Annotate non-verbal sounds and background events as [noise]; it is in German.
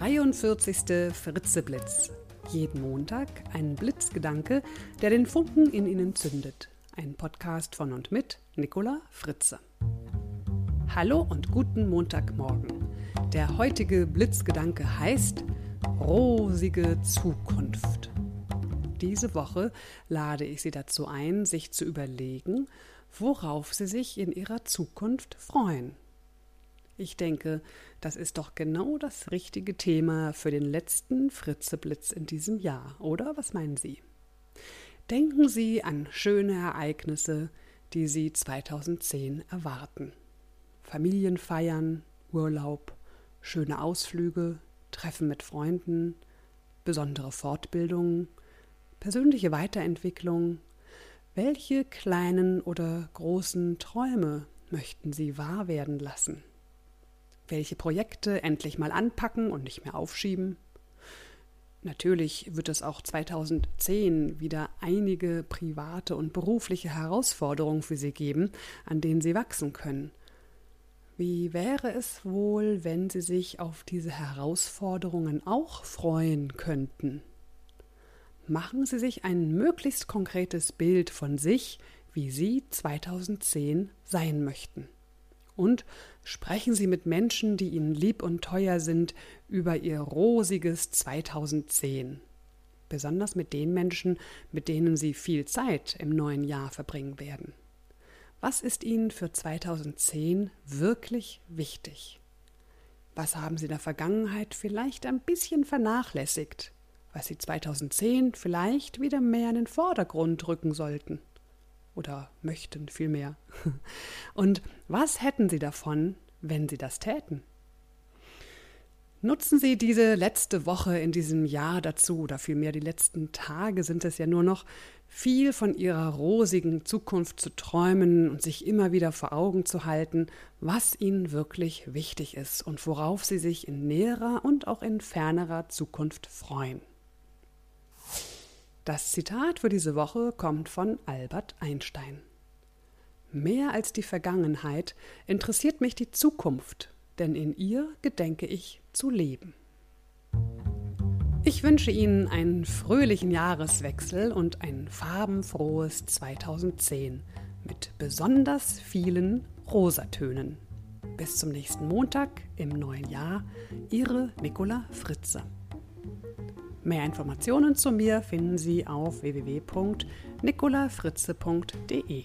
43. Fritzeblitz. Jeden Montag ein Blitzgedanke, der den Funken in Ihnen zündet. Ein Podcast von und mit Nicola Fritze. Hallo und guten Montagmorgen. Der heutige Blitzgedanke heißt Rosige Zukunft. Diese Woche lade ich Sie dazu ein, sich zu überlegen, worauf Sie sich in Ihrer Zukunft freuen. Ich denke, das ist doch genau das richtige Thema für den letzten Fritzeblitz in diesem Jahr, oder was meinen Sie? Denken Sie an schöne Ereignisse, die Sie 2010 erwarten. Familienfeiern, Urlaub, schöne Ausflüge, Treffen mit Freunden, besondere Fortbildungen, persönliche Weiterentwicklung. Welche kleinen oder großen Träume möchten Sie wahr werden lassen? Welche Projekte endlich mal anpacken und nicht mehr aufschieben. Natürlich wird es auch 2010 wieder einige private und berufliche Herausforderungen für Sie geben, an denen Sie wachsen können. Wie wäre es wohl, wenn Sie sich auf diese Herausforderungen auch freuen könnten? Machen Sie sich ein möglichst konkretes Bild von sich, wie Sie 2010 sein möchten und sprechen Sie mit Menschen, die Ihnen lieb und teuer sind, über Ihr rosiges 2010. Besonders mit den Menschen, mit denen Sie viel Zeit im neuen Jahr verbringen werden. Was ist Ihnen für 2010 wirklich wichtig? Was haben Sie in der Vergangenheit vielleicht ein bisschen vernachlässigt, was Sie 2010 vielleicht wieder mehr in den Vordergrund rücken sollten? Oder möchten vielmehr. [laughs] Und was hätten Sie davon, wenn Sie das täten? Nutzen Sie diese letzte Woche in diesem Jahr dazu, oder vielmehr die letzten Tage sind es ja nur noch, viel von Ihrer rosigen Zukunft zu träumen und sich immer wieder vor Augen zu halten, was Ihnen wirklich wichtig ist und worauf Sie sich in näherer und auch in fernerer Zukunft freuen. Das Zitat für diese Woche kommt von Albert Einstein. Mehr als die Vergangenheit interessiert mich die Zukunft, denn in ihr gedenke ich zu leben. Ich wünsche Ihnen einen fröhlichen Jahreswechsel und ein farbenfrohes 2010 mit besonders vielen Rosatönen. Bis zum nächsten Montag im neuen Jahr, Ihre Nicola Fritze. Mehr Informationen zu mir finden Sie auf www.nicolafritze.de.